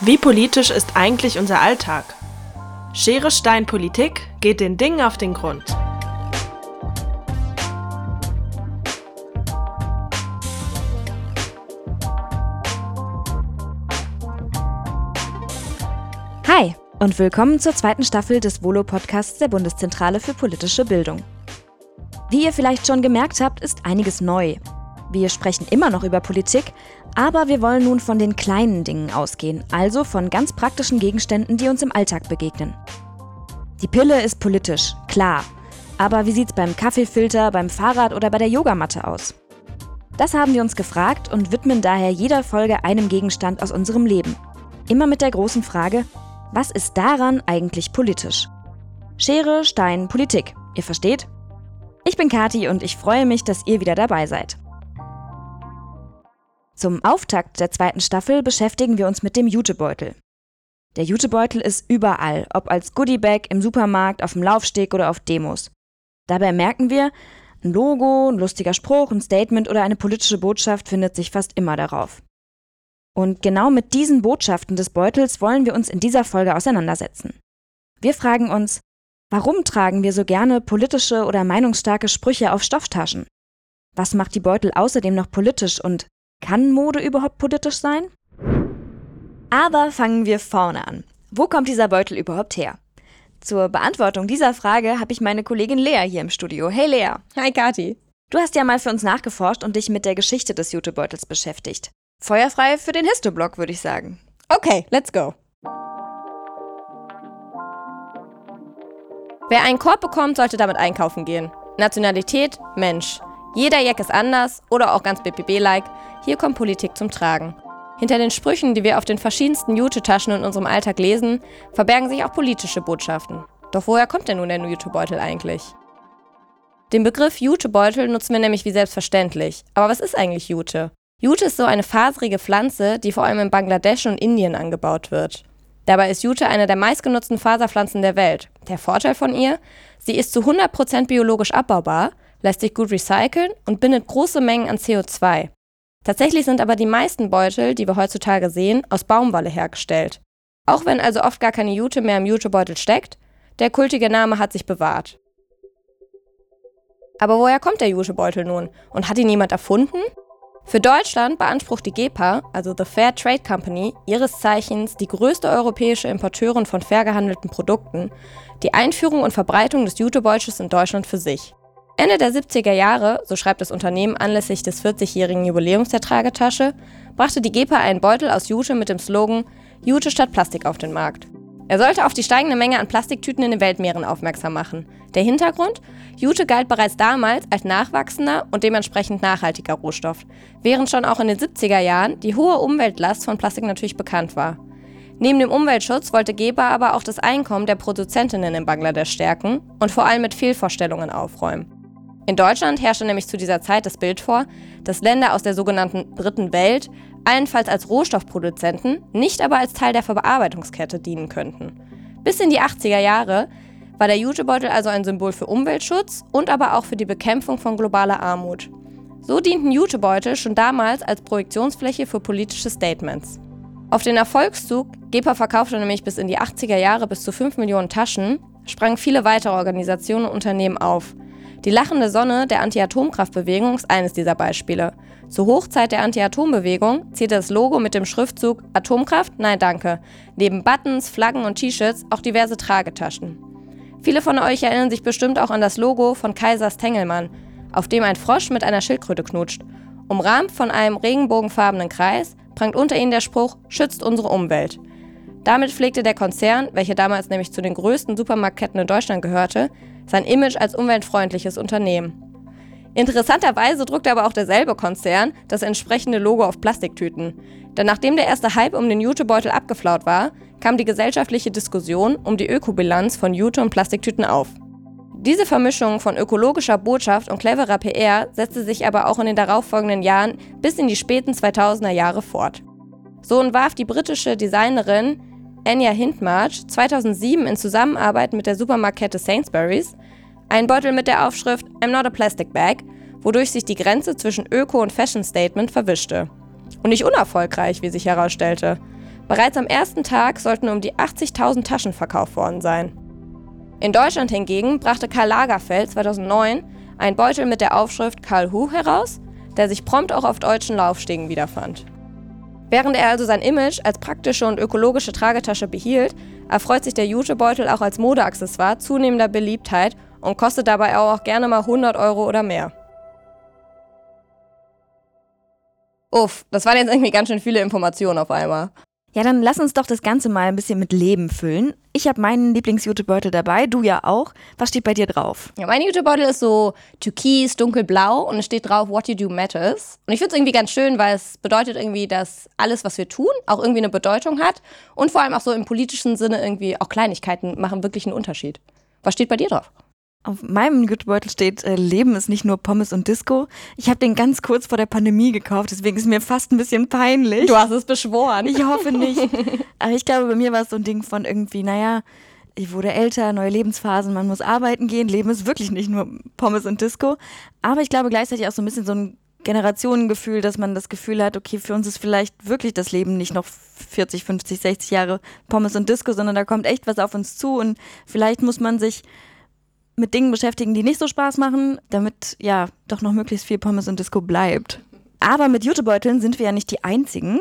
Wie politisch ist eigentlich unser Alltag? Schere Stein Politik geht den Dingen auf den Grund. Hi und willkommen zur zweiten Staffel des Volo-Podcasts der Bundeszentrale für politische Bildung. Wie ihr vielleicht schon gemerkt habt, ist einiges neu. Wir sprechen immer noch über Politik, aber wir wollen nun von den kleinen Dingen ausgehen, also von ganz praktischen Gegenständen, die uns im Alltag begegnen. Die Pille ist politisch, klar. Aber wie sieht's beim Kaffeefilter, beim Fahrrad oder bei der Yogamatte aus? Das haben wir uns gefragt und widmen daher jeder Folge einem Gegenstand aus unserem Leben. Immer mit der großen Frage, was ist daran eigentlich politisch? Schere, Stein, Politik. Ihr versteht? Ich bin Kati und ich freue mich, dass ihr wieder dabei seid. Zum Auftakt der zweiten Staffel beschäftigen wir uns mit dem Jutebeutel. Der Jutebeutel ist überall, ob als Goodiebag, im Supermarkt, auf dem Laufsteg oder auf Demos. Dabei merken wir, ein Logo, ein lustiger Spruch, ein Statement oder eine politische Botschaft findet sich fast immer darauf. Und genau mit diesen Botschaften des Beutels wollen wir uns in dieser Folge auseinandersetzen. Wir fragen uns, warum tragen wir so gerne politische oder meinungsstarke Sprüche auf Stofftaschen? Was macht die Beutel außerdem noch politisch und kann Mode überhaupt politisch sein? Aber fangen wir vorne an. Wo kommt dieser Beutel überhaupt her? Zur Beantwortung dieser Frage habe ich meine Kollegin Lea hier im Studio. Hey Lea. Hi Kati. Du hast ja mal für uns nachgeforscht und dich mit der Geschichte des Jutebeutels beschäftigt. Feuerfrei für den Histoblog, würde ich sagen. Okay, let's go. Wer einen Korb bekommt, sollte damit einkaufen gehen. Nationalität, Mensch. Jeder Jack ist anders oder auch ganz BPB-like. Hier kommt Politik zum Tragen. Hinter den Sprüchen, die wir auf den verschiedensten Jute-Taschen in unserem Alltag lesen, verbergen sich auch politische Botschaften. Doch woher kommt denn nun der Jutebeutel eigentlich? Den Begriff Jutebeutel nutzen wir nämlich wie selbstverständlich. Aber was ist eigentlich Jute? Jute ist so eine faserige Pflanze, die vor allem in Bangladesch und Indien angebaut wird. Dabei ist Jute eine der meistgenutzten Faserpflanzen der Welt. Der Vorteil von ihr? Sie ist zu 100% biologisch abbaubar, lässt sich gut recyceln und bindet große Mengen an CO2. Tatsächlich sind aber die meisten Beutel, die wir heutzutage sehen, aus Baumwolle hergestellt. Auch wenn also oft gar keine Jute mehr im Jutebeutel steckt, der kultige Name hat sich bewahrt. Aber woher kommt der Jutebeutel nun? Und hat ihn jemand erfunden? Für Deutschland beansprucht die GEPA, also The Fair Trade Company, ihres Zeichens die größte europäische Importeurin von fair gehandelten Produkten, die Einführung und Verbreitung des Jutebeutels in Deutschland für sich. Ende der 70er Jahre, so schreibt das Unternehmen anlässlich des 40-jährigen Jubiläums der Tragetasche, brachte die GEPA einen Beutel aus Jute mit dem Slogan Jute statt Plastik auf den Markt. Er sollte auf die steigende Menge an Plastiktüten in den Weltmeeren aufmerksam machen. Der Hintergrund? Jute galt bereits damals als nachwachsender und dementsprechend nachhaltiger Rohstoff, während schon auch in den 70er Jahren die hohe Umweltlast von Plastik natürlich bekannt war. Neben dem Umweltschutz wollte GEPA aber auch das Einkommen der Produzentinnen in Bangladesch stärken und vor allem mit Fehlvorstellungen aufräumen. In Deutschland herrschte nämlich zu dieser Zeit das Bild vor, dass Länder aus der sogenannten Dritten Welt allenfalls als Rohstoffproduzenten, nicht aber als Teil der Verarbeitungskette dienen könnten. Bis in die 80er Jahre war der Jutebeutel also ein Symbol für Umweltschutz und aber auch für die Bekämpfung von globaler Armut. So dienten Jutebeutel schon damals als Projektionsfläche für politische Statements. Auf den Erfolgszug, GEPA verkaufte nämlich bis in die 80er Jahre bis zu 5 Millionen Taschen, sprangen viele weitere Organisationen und Unternehmen auf – die lachende Sonne der Anti-Atomkraftbewegung ist eines dieser Beispiele. Zur Hochzeit der Anti-Atom-Bewegung zierte das Logo mit dem Schriftzug Atomkraft? Nein, danke. Neben Buttons, Flaggen und T-Shirts auch diverse Tragetaschen. Viele von euch erinnern sich bestimmt auch an das Logo von Kaisers Tengelmann, auf dem ein Frosch mit einer Schildkröte knutscht. Umrahmt von einem regenbogenfarbenen Kreis prangt unter ihnen der Spruch Schützt unsere Umwelt. Damit pflegte der Konzern, welcher damals nämlich zu den größten Supermarktketten in Deutschland gehörte, sein Image als umweltfreundliches Unternehmen. Interessanterweise druckte aber auch derselbe Konzern das entsprechende Logo auf Plastiktüten. Denn nachdem der erste Hype um den Jutebeutel abgeflaut war, kam die gesellschaftliche Diskussion um die Ökobilanz von Jute- und Plastiktüten auf. Diese Vermischung von ökologischer Botschaft und cleverer PR setzte sich aber auch in den darauffolgenden Jahren bis in die späten 2000er Jahre fort. So entwarf die britische Designerin Anya Hindmarch 2007 in Zusammenarbeit mit der Supermarktkette Sainsbury's einen Beutel mit der Aufschrift I'm not a plastic bag, wodurch sich die Grenze zwischen Öko- und Fashion Statement verwischte. Und nicht unerfolgreich, wie sich herausstellte. Bereits am ersten Tag sollten um die 80.000 Taschen verkauft worden sein. In Deutschland hingegen brachte Karl Lagerfeld 2009 einen Beutel mit der Aufschrift Karl Hu heraus, der sich prompt auch auf deutschen Laufstegen wiederfand. Während er also sein Image als praktische und ökologische Tragetasche behielt, erfreut sich der Jutebeutel auch als Modeaccessoire zunehmender Beliebtheit und kostet dabei auch gerne mal 100 Euro oder mehr. Uff, das waren jetzt irgendwie ganz schön viele Informationen auf einmal. Ja, dann lass uns doch das Ganze mal ein bisschen mit Leben füllen. Ich habe meinen Lieblingsjutebeutel dabei, du ja auch. Was steht bei dir drauf? Ja, mein Jutebeutel ist so türkis, dunkelblau und es steht drauf, what you do matters. Und ich finde es irgendwie ganz schön, weil es bedeutet irgendwie, dass alles, was wir tun, auch irgendwie eine Bedeutung hat. Und vor allem auch so im politischen Sinne irgendwie auch Kleinigkeiten machen wirklich einen Unterschied. Was steht bei dir drauf? Auf meinem Jutebeutel steht, äh, Leben ist nicht nur Pommes und Disco. Ich habe den ganz kurz vor der Pandemie gekauft, deswegen ist mir fast ein bisschen peinlich. Du hast es beschworen. Ich hoffe nicht. Aber ich glaube, bei mir war es so ein Ding von irgendwie, naja, ich wurde älter, neue Lebensphasen, man muss arbeiten gehen. Leben ist wirklich nicht nur Pommes und Disco. Aber ich glaube gleichzeitig auch so ein bisschen so ein Generationengefühl, dass man das Gefühl hat, okay, für uns ist vielleicht wirklich das Leben nicht noch 40, 50, 60 Jahre Pommes und Disco, sondern da kommt echt was auf uns zu und vielleicht muss man sich mit Dingen beschäftigen, die nicht so Spaß machen, damit ja doch noch möglichst viel Pommes und Disco bleibt. Aber mit Jutebeuteln sind wir ja nicht die einzigen.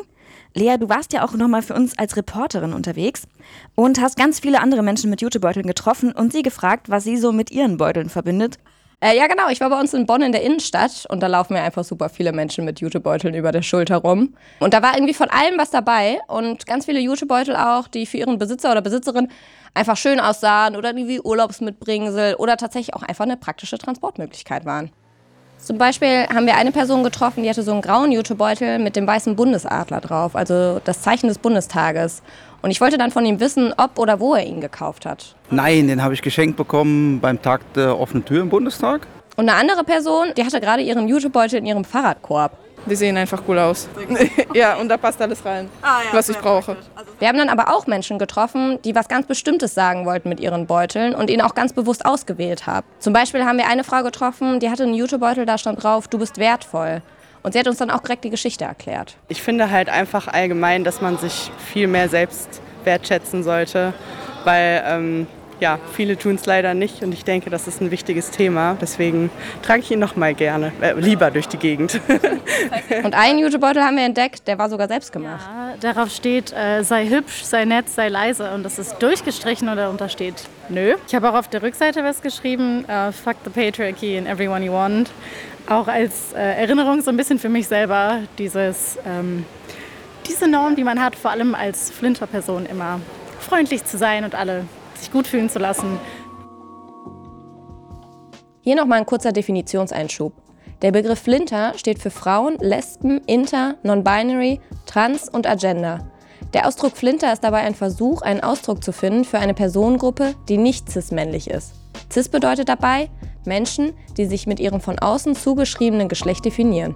Lea, du warst ja auch nochmal für uns als Reporterin unterwegs und hast ganz viele andere Menschen mit Jutebeuteln getroffen und sie gefragt, was sie so mit ihren Beuteln verbindet. Äh, ja, genau. Ich war bei uns in Bonn in der Innenstadt und da laufen mir einfach super viele Menschen mit Jutebeuteln über der Schulter rum. Und da war irgendwie von allem was dabei und ganz viele Jutebeutel auch, die für ihren Besitzer oder Besitzerin einfach schön aussahen oder die wie Urlaubsmitbringsel oder tatsächlich auch einfach eine praktische Transportmöglichkeit waren. Zum Beispiel haben wir eine Person getroffen, die hatte so einen grauen Jutebeutel mit dem weißen Bundesadler drauf, also das Zeichen des Bundestages. Und ich wollte dann von ihm wissen, ob oder wo er ihn gekauft hat. Nein, den habe ich geschenkt bekommen beim Tag der offenen Tür im Bundestag. Und eine andere Person, die hatte gerade ihren Jutebeutel in ihrem Fahrradkorb. Die sehen einfach cool aus. ja, und da passt alles rein, ah, ja, was ich brauche. Wir haben dann aber auch Menschen getroffen, die was ganz Bestimmtes sagen wollten mit ihren Beuteln und ihn auch ganz bewusst ausgewählt haben. Zum Beispiel haben wir eine Frau getroffen, die hatte einen Jutebeutel, da stand drauf, du bist wertvoll. Und sie hat uns dann auch direkt die Geschichte erklärt. Ich finde halt einfach allgemein, dass man sich viel mehr selbst wertschätzen sollte, weil ähm, ja, viele tun es leider nicht und ich denke, das ist ein wichtiges Thema. Deswegen trage ich ihn noch mal gerne, äh, lieber durch die Gegend. und einen Jutebeutel haben wir entdeckt, der war sogar selbst gemacht. Ja, darauf steht, äh, sei hübsch, sei nett, sei leise und das ist durchgestrichen und darunter steht, nö. Ich habe auch auf der Rückseite was geschrieben, uh, fuck the patriarchy and everyone you want. Auch als äh, Erinnerung so ein bisschen für mich selber, dieses, ähm, diese Norm, die man hat, vor allem als Flinter-Person immer freundlich zu sein und alle sich gut fühlen zu lassen. Hier nochmal ein kurzer Definitionseinschub. Der Begriff Flinter steht für Frauen, Lesben, Inter, Non-Binary, Trans und Agenda. Der Ausdruck Flinter ist dabei ein Versuch, einen Ausdruck zu finden für eine Personengruppe, die nicht cis-männlich ist. Cis bedeutet dabei Menschen, die sich mit ihrem von außen zugeschriebenen Geschlecht definieren.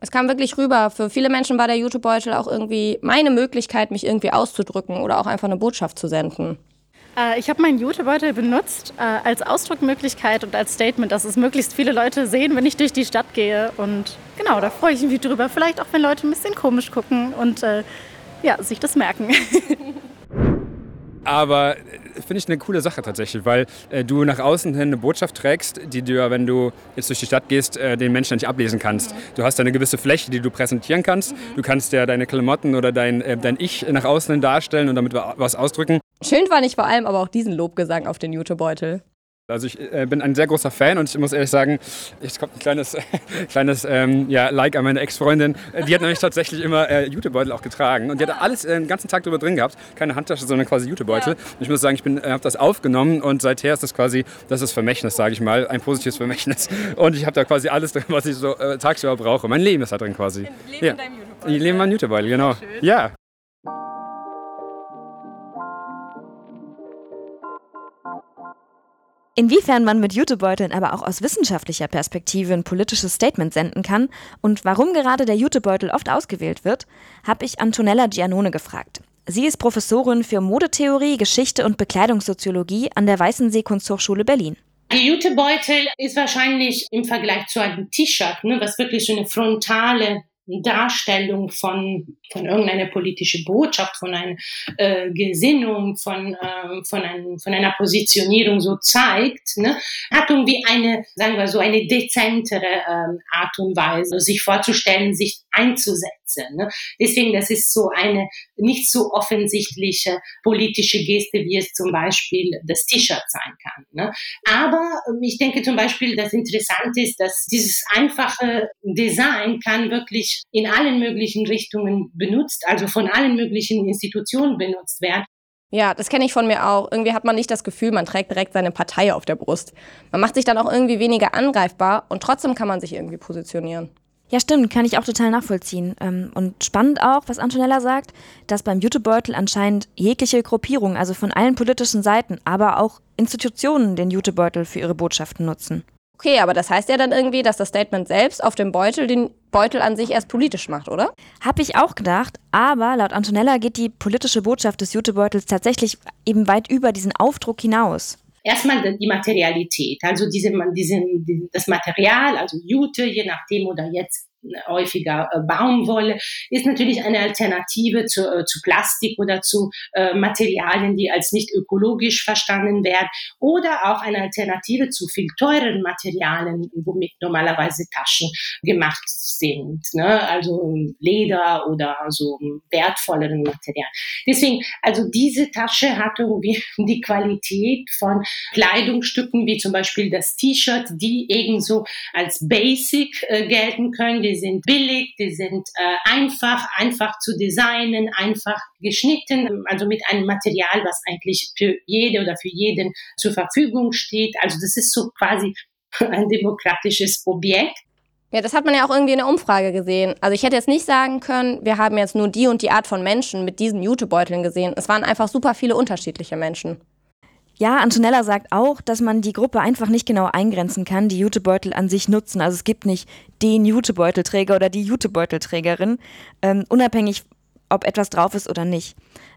Es kam wirklich rüber. Für viele Menschen war der YouTube-Beutel auch irgendwie meine Möglichkeit, mich irgendwie auszudrücken oder auch einfach eine Botschaft zu senden. Äh, ich habe meinen YouTube-Beutel benutzt äh, als Ausdruckmöglichkeit und als Statement, dass es möglichst viele Leute sehen, wenn ich durch die Stadt gehe. Und genau, da freue ich mich drüber. Vielleicht auch, wenn Leute ein bisschen komisch gucken und äh, ja, sich das merken. Aber äh, finde ich eine coole Sache tatsächlich, weil äh, du nach außen hin eine Botschaft trägst, die du, wenn du jetzt durch die Stadt gehst, äh, den Menschen nicht ablesen kannst. Mhm. Du hast eine gewisse Fläche, die du präsentieren kannst. Mhm. Du kannst ja deine Klamotten oder dein, äh, dein Ich nach außen hin darstellen und damit was ausdrücken. Schön fand ich vor allem aber auch diesen Lobgesang auf den Jutebeutel. Also ich äh, bin ein sehr großer Fan und ich muss ehrlich sagen, jetzt kommt ein kleines, kleines ähm, ja, Like an meine Ex-Freundin. Äh, die hat nämlich tatsächlich immer äh, Jutebeutel auch getragen und die hat alles äh, den ganzen Tag drüber drin gehabt. Keine Handtasche, sondern quasi Jutebeutel. Ja. Und ich muss sagen, ich äh, habe das aufgenommen und seither ist das quasi, das ist Vermächtnis, sage ich mal, ein positives Vermächtnis. Und ich habe da quasi alles drin, was ich so äh, tagsüber brauche. Mein Leben ist da drin quasi. Leben ja. in deinem Jutebeutel. Ich lebe in meinem Jutebeutel, genau. Ja. Inwiefern man mit Jutebeuteln aber auch aus wissenschaftlicher Perspektive ein politisches Statement senden kann und warum gerade der Jutebeutel oft ausgewählt wird, habe ich Antonella Giannone gefragt. Sie ist Professorin für Modetheorie, Geschichte und Bekleidungssoziologie an der Weißensee Kunsthochschule Berlin. Der Jutebeutel ist wahrscheinlich im Vergleich zu einem T-Shirt, ne, was wirklich so eine frontale Darstellung von, von irgendeiner politischen Botschaft, von einer äh, Gesinnung, von, äh, von, ein, von einer Positionierung so zeigt, ne, hat irgendwie eine, sagen wir so, eine dezentere ähm, Art und Weise, sich vorzustellen, sich einzusetzen. Ne. Deswegen, das ist so eine nicht so offensichtliche politische Geste, wie es zum Beispiel das T-Shirt sein kann. Ne. Aber ähm, ich denke zum Beispiel, das Interessante ist, dass dieses einfache Design kann wirklich in allen möglichen Richtungen benutzt, also von allen möglichen Institutionen benutzt werden. Ja, das kenne ich von mir auch. Irgendwie hat man nicht das Gefühl, man trägt direkt seine Partei auf der Brust. Man macht sich dann auch irgendwie weniger angreifbar und trotzdem kann man sich irgendwie positionieren. Ja, stimmt, kann ich auch total nachvollziehen. Ähm, und spannend auch, was Antonella sagt, dass beim Jutebeutel anscheinend jegliche Gruppierung, also von allen politischen Seiten, aber auch Institutionen den Jutebeutel für ihre Botschaften nutzen. Okay, aber das heißt ja dann irgendwie, dass das Statement selbst auf dem Beutel den Beutel an sich erst politisch macht, oder? Hab ich auch gedacht, aber laut Antonella geht die politische Botschaft des Jutebeutels tatsächlich eben weit über diesen Aufdruck hinaus. Erstmal die Materialität, also diese, diesen, das Material, also Jute, je nachdem oder jetzt häufiger äh, Baumwolle, ist natürlich eine Alternative zu, äh, zu Plastik oder zu äh, Materialien, die als nicht ökologisch verstanden werden oder auch eine Alternative zu viel teuren Materialien, womit normalerweise Taschen gemacht sind, ne? also Leder oder so wertvolleren Materialien. Deswegen, also diese Tasche hat irgendwie die Qualität von Kleidungsstücken wie zum Beispiel das T-Shirt, die ebenso als Basic äh, gelten können. Die sind billig, die sind äh, einfach, einfach zu designen, einfach geschnitten, also mit einem Material, was eigentlich für jede oder für jeden zur Verfügung steht. Also das ist so quasi ein demokratisches Objekt. Ja, das hat man ja auch irgendwie in der Umfrage gesehen. Also ich hätte jetzt nicht sagen können, wir haben jetzt nur die und die Art von Menschen mit diesen Jutebeuteln gesehen. Es waren einfach super viele unterschiedliche Menschen. Ja, Antonella sagt auch, dass man die Gruppe einfach nicht genau eingrenzen kann, die Jutebeutel an sich nutzen. Also es gibt nicht den Jutebeutelträger oder die Jutebeutelträgerin, ähm, unabhängig, ob etwas drauf ist oder nicht.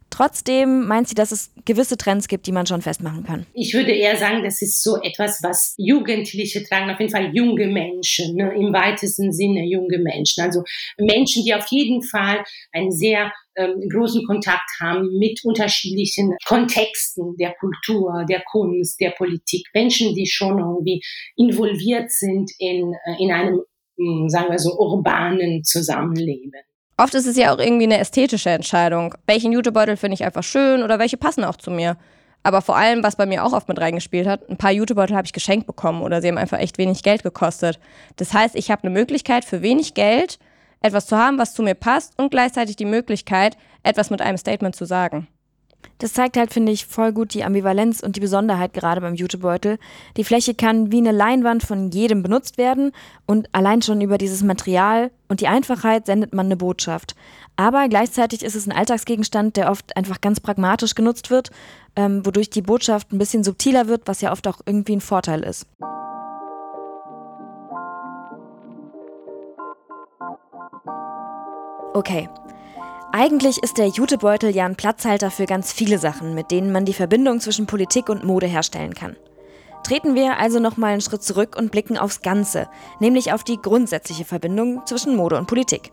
Trotzdem meint sie, dass es gewisse Trends gibt, die man schon festmachen kann. Ich würde eher sagen, das ist so etwas, was Jugendliche tragen, auf jeden Fall junge Menschen, ne, im weitesten Sinne junge Menschen. Also Menschen, die auf jeden Fall einen sehr ähm, großen Kontakt haben mit unterschiedlichen Kontexten der Kultur, der Kunst, der Politik. Menschen, die schon irgendwie involviert sind in, äh, in einem, hm, sagen wir so, urbanen Zusammenleben. Oft ist es ja auch irgendwie eine ästhetische Entscheidung. Welchen Jutebeutel finde ich einfach schön oder welche passen auch zu mir. Aber vor allem, was bei mir auch oft mit reingespielt hat, ein paar Jutebeutel habe ich geschenkt bekommen oder sie haben einfach echt wenig Geld gekostet. Das heißt, ich habe eine Möglichkeit für wenig Geld etwas zu haben, was zu mir passt und gleichzeitig die Möglichkeit, etwas mit einem Statement zu sagen. Das zeigt halt, finde ich, voll gut die Ambivalenz und die Besonderheit gerade beim Jutebeutel. Die Fläche kann wie eine Leinwand von jedem benutzt werden und allein schon über dieses Material und die Einfachheit sendet man eine Botschaft. Aber gleichzeitig ist es ein Alltagsgegenstand, der oft einfach ganz pragmatisch genutzt wird, ähm, wodurch die Botschaft ein bisschen subtiler wird, was ja oft auch irgendwie ein Vorteil ist. Okay, eigentlich ist der Jutebeutel ja ein Platzhalter für ganz viele Sachen, mit denen man die Verbindung zwischen Politik und Mode herstellen kann. Treten wir also nochmal einen Schritt zurück und blicken aufs Ganze, nämlich auf die grundsätzliche Verbindung zwischen Mode und Politik.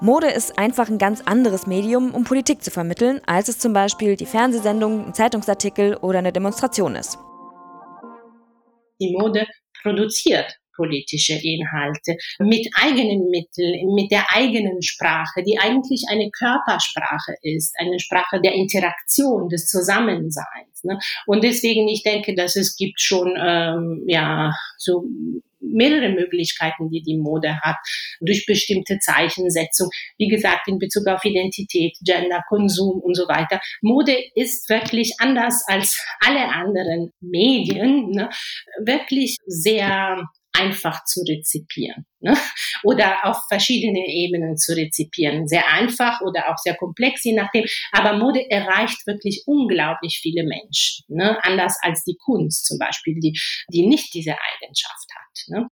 Mode ist einfach ein ganz anderes Medium, um Politik zu vermitteln, als es zum Beispiel die Fernsehsendung, ein Zeitungsartikel oder eine Demonstration ist. Die Mode produziert politische Inhalte mit eigenen Mitteln, mit der eigenen Sprache, die eigentlich eine Körpersprache ist, eine Sprache der Interaktion, des Zusammenseins. Ne? Und deswegen, ich denke, dass es gibt schon ähm, ja so mehrere Möglichkeiten, die die Mode hat, durch bestimmte Zeichensetzung. Wie gesagt, in Bezug auf Identität, Gender, Konsum und so weiter. Mode ist wirklich anders als alle anderen Medien, ne? wirklich sehr einfach zu rezipieren ne? oder auf verschiedene Ebenen zu rezipieren. Sehr einfach oder auch sehr komplex, je nachdem. Aber Mode erreicht wirklich unglaublich viele Menschen, ne? anders als die Kunst zum Beispiel, die, die nicht diese Eigenschaft hat. Ne?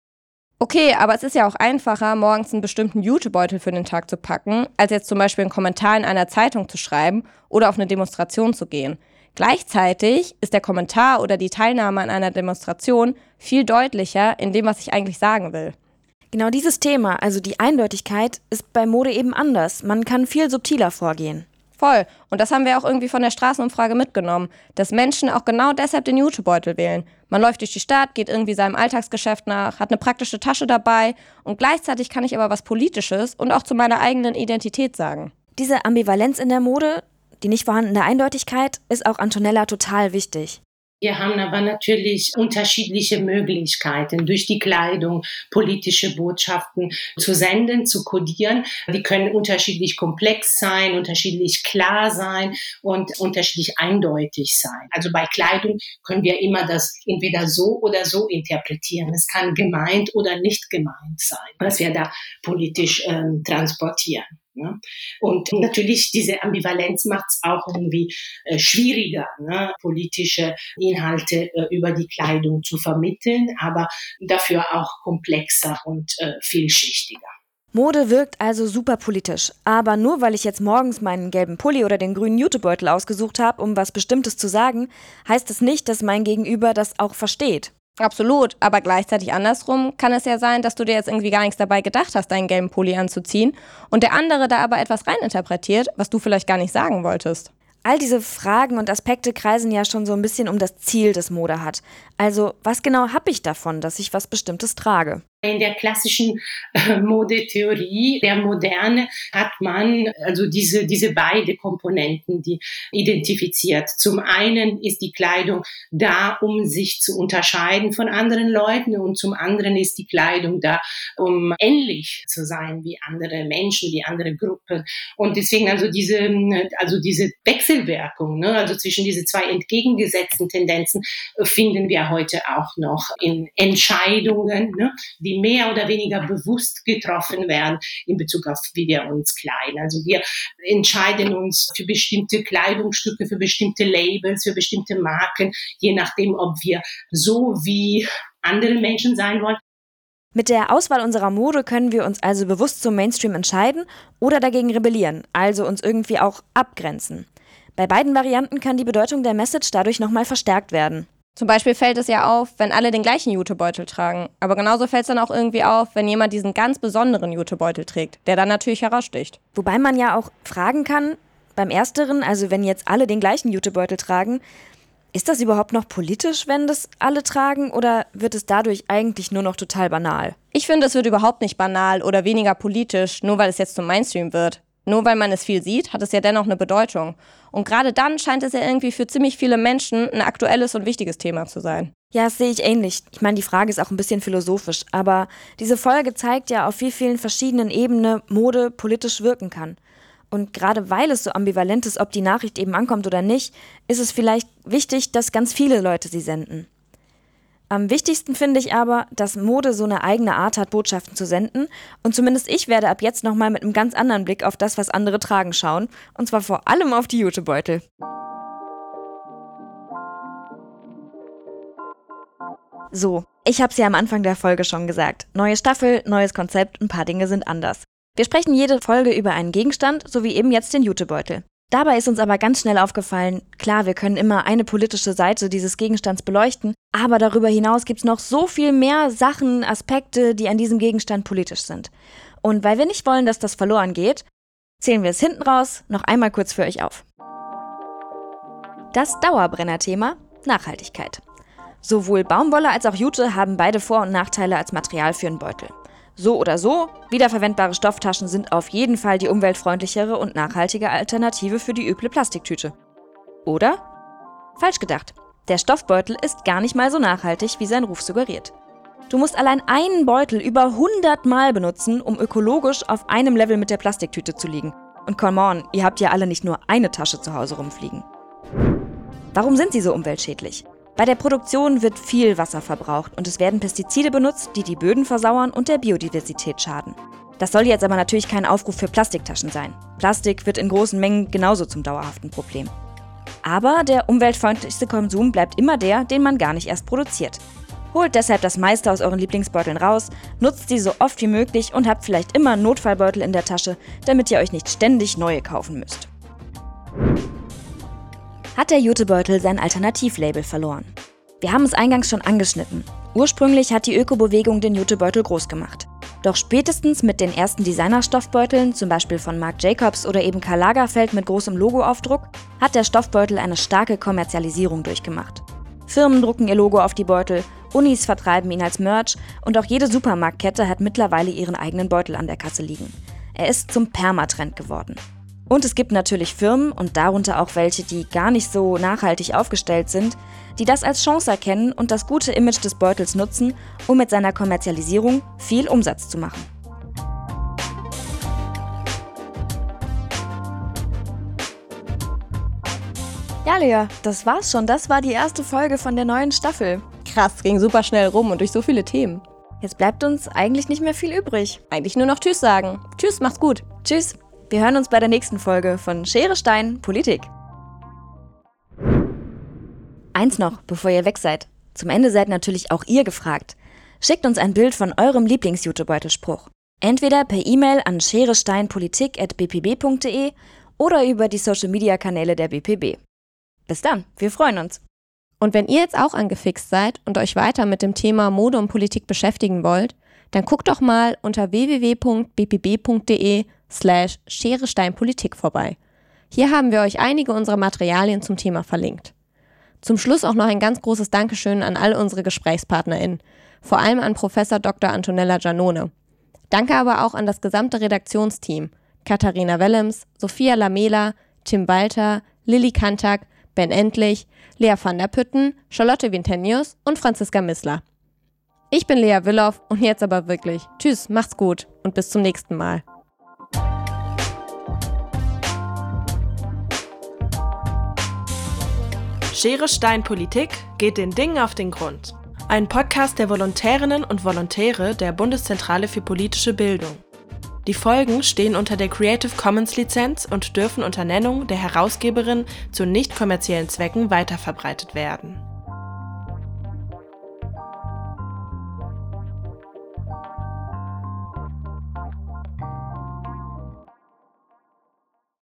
Okay, aber es ist ja auch einfacher, morgens einen bestimmten Jutebeutel für den Tag zu packen, als jetzt zum Beispiel einen Kommentar in einer Zeitung zu schreiben oder auf eine Demonstration zu gehen. Gleichzeitig ist der Kommentar oder die Teilnahme an einer Demonstration viel deutlicher in dem, was ich eigentlich sagen will. Genau dieses Thema, also die Eindeutigkeit, ist bei Mode eben anders. Man kann viel subtiler vorgehen. Voll. Und das haben wir auch irgendwie von der Straßenumfrage mitgenommen, dass Menschen auch genau deshalb den Jutebeutel wählen. Man läuft durch die Stadt, geht irgendwie seinem Alltagsgeschäft nach, hat eine praktische Tasche dabei und gleichzeitig kann ich aber was Politisches und auch zu meiner eigenen Identität sagen. Diese Ambivalenz in der Mode, die nicht vorhandene Eindeutigkeit, ist auch Antonella total wichtig. Wir haben aber natürlich unterschiedliche Möglichkeiten, durch die Kleidung politische Botschaften zu senden, zu kodieren. Die können unterschiedlich komplex sein, unterschiedlich klar sein und unterschiedlich eindeutig sein. Also bei Kleidung können wir immer das entweder so oder so interpretieren. Es kann gemeint oder nicht gemeint sein, was wir da politisch ähm, transportieren. Ne? Und natürlich diese Ambivalenz macht es auch irgendwie äh, schwieriger, ne? politische Inhalte äh, über die Kleidung zu vermitteln, aber dafür auch komplexer und äh, vielschichtiger. Mode wirkt also super politisch. Aber nur weil ich jetzt morgens meinen gelben Pulli oder den grünen Jutebeutel ausgesucht habe, um was Bestimmtes zu sagen, heißt es nicht, dass mein Gegenüber das auch versteht. Absolut, aber gleichzeitig andersrum kann es ja sein, dass du dir jetzt irgendwie gar nichts dabei gedacht hast, deinen gelben Pulli anzuziehen und der andere da aber etwas reininterpretiert, was du vielleicht gar nicht sagen wolltest. All diese Fragen und Aspekte kreisen ja schon so ein bisschen um das Ziel, das Mode hat. Also, was genau habe ich davon, dass ich was Bestimmtes trage? In der klassischen äh, Modetheorie der Moderne hat man also diese, diese beide Komponenten, die identifiziert. Zum einen ist die Kleidung da, um sich zu unterscheiden von anderen Leuten und zum anderen ist die Kleidung da, um ähnlich zu sein wie andere Menschen, wie andere Gruppen. Und deswegen also diese, also diese Wechselwirkung, ne, also zwischen diese zwei entgegengesetzten Tendenzen äh, finden wir heute auch noch in Entscheidungen, ne, die mehr oder weniger bewusst getroffen werden in Bezug auf, wie wir uns kleiden. Also wir entscheiden uns für bestimmte Kleidungsstücke, für bestimmte Labels, für bestimmte Marken, je nachdem, ob wir so wie andere Menschen sein wollen. Mit der Auswahl unserer Mode können wir uns also bewusst zum Mainstream entscheiden oder dagegen rebellieren, also uns irgendwie auch abgrenzen. Bei beiden Varianten kann die Bedeutung der Message dadurch nochmal verstärkt werden. Zum Beispiel fällt es ja auf, wenn alle den gleichen Jutebeutel tragen. Aber genauso fällt es dann auch irgendwie auf, wenn jemand diesen ganz besonderen Jutebeutel trägt, der dann natürlich heraussticht. Wobei man ja auch fragen kann, beim Ersteren, also wenn jetzt alle den gleichen Jutebeutel tragen, ist das überhaupt noch politisch, wenn das alle tragen, oder wird es dadurch eigentlich nur noch total banal? Ich finde, es wird überhaupt nicht banal oder weniger politisch, nur weil es jetzt zum Mainstream wird. Nur weil man es viel sieht, hat es ja dennoch eine Bedeutung. Und gerade dann scheint es ja irgendwie für ziemlich viele Menschen ein aktuelles und wichtiges Thema zu sein. Ja, das sehe ich ähnlich. Ich meine, die Frage ist auch ein bisschen philosophisch, aber diese Folge zeigt ja, auf wie vielen verschiedenen Ebenen Mode politisch wirken kann. Und gerade weil es so ambivalent ist, ob die Nachricht eben ankommt oder nicht, ist es vielleicht wichtig, dass ganz viele Leute sie senden. Am wichtigsten finde ich aber, dass Mode so eine eigene Art hat, Botschaften zu senden. Und zumindest ich werde ab jetzt nochmal mit einem ganz anderen Blick auf das, was andere tragen, schauen. Und zwar vor allem auf die Jutebeutel. So, ich habe es ja am Anfang der Folge schon gesagt. Neue Staffel, neues Konzept, ein paar Dinge sind anders. Wir sprechen jede Folge über einen Gegenstand, so wie eben jetzt den Jutebeutel. Dabei ist uns aber ganz schnell aufgefallen, klar, wir können immer eine politische Seite dieses Gegenstands beleuchten, aber darüber hinaus gibt es noch so viel mehr Sachen, Aspekte, die an diesem Gegenstand politisch sind. Und weil wir nicht wollen, dass das verloren geht, zählen wir es hinten raus noch einmal kurz für euch auf. Das Dauerbrenner-Thema Nachhaltigkeit. Sowohl Baumwolle als auch Jute haben beide Vor- und Nachteile als Material für einen Beutel. So oder so, wiederverwendbare Stofftaschen sind auf jeden Fall die umweltfreundlichere und nachhaltige Alternative für die üble Plastiktüte. Oder? Falsch gedacht. Der Stoffbeutel ist gar nicht mal so nachhaltig, wie sein Ruf suggeriert. Du musst allein einen Beutel über 100 Mal benutzen, um ökologisch auf einem Level mit der Plastiktüte zu liegen. Und come on, ihr habt ja alle nicht nur eine Tasche zu Hause rumfliegen. Warum sind sie so umweltschädlich? Bei der Produktion wird viel Wasser verbraucht und es werden Pestizide benutzt, die die Böden versauern und der Biodiversität schaden. Das soll jetzt aber natürlich kein Aufruf für Plastiktaschen sein. Plastik wird in großen Mengen genauso zum dauerhaften Problem. Aber der umweltfreundlichste Konsum bleibt immer der, den man gar nicht erst produziert. Holt deshalb das meiste aus euren Lieblingsbeuteln raus, nutzt sie so oft wie möglich und habt vielleicht immer Notfallbeutel in der Tasche, damit ihr euch nicht ständig neue kaufen müsst hat der Jutebeutel sein Alternativlabel verloren. Wir haben es eingangs schon angeschnitten. Ursprünglich hat die Ökobewegung den Jutebeutel groß gemacht. Doch spätestens mit den ersten Designerstoffbeuteln, zum Beispiel von Marc Jacobs oder eben Karl Lagerfeld mit großem Logoaufdruck, hat der Stoffbeutel eine starke Kommerzialisierung durchgemacht. Firmen drucken ihr Logo auf die Beutel, Unis vertreiben ihn als Merch und auch jede Supermarktkette hat mittlerweile ihren eigenen Beutel an der Kasse liegen. Er ist zum Permatrend geworden. Und es gibt natürlich Firmen und darunter auch welche, die gar nicht so nachhaltig aufgestellt sind, die das als Chance erkennen und das gute Image des Beutels nutzen, um mit seiner Kommerzialisierung viel Umsatz zu machen. Ja, Lea, das war's schon. Das war die erste Folge von der neuen Staffel. Krass, ging super schnell rum und durch so viele Themen. Jetzt bleibt uns eigentlich nicht mehr viel übrig. Eigentlich nur noch Tschüss sagen. Tschüss, macht's gut. Tschüss. Wir hören uns bei der nächsten Folge von Schere Stein Politik. Eins noch, bevor ihr weg seid. Zum Ende seid natürlich auch ihr gefragt. Schickt uns ein Bild von eurem Lieblings-Jutebeutelspruch. Entweder per E-Mail an scheresteinpolitik.bpb.de oder über die Social-Media-Kanäle der BPB. Bis dann, wir freuen uns. Und wenn ihr jetzt auch angefixt seid und euch weiter mit dem Thema Mode und Politik beschäftigen wollt, dann guckt doch mal unter www.bpb.de slash Scheresteinpolitik vorbei. Hier haben wir euch einige unserer Materialien zum Thema verlinkt. Zum Schluss auch noch ein ganz großes Dankeschön an all unsere GesprächspartnerInnen, vor allem an Professor Dr. Antonella Giannone. Danke aber auch an das gesamte Redaktionsteam, Katharina Wellems, Sophia Lamela, Tim Walter, Lilly Kantak, Ben Endlich, Lea van der Pütten, Charlotte Vintenius und Franziska Missler. Ich bin Lea Willow und jetzt aber wirklich. Tschüss, macht's gut und bis zum nächsten Mal. Schere Stein Politik geht den Dingen auf den Grund. Ein Podcast der Volontärinnen und Volontäre der Bundeszentrale für politische Bildung. Die Folgen stehen unter der Creative Commons Lizenz und dürfen unter Nennung der Herausgeberin zu nicht kommerziellen Zwecken weiterverbreitet werden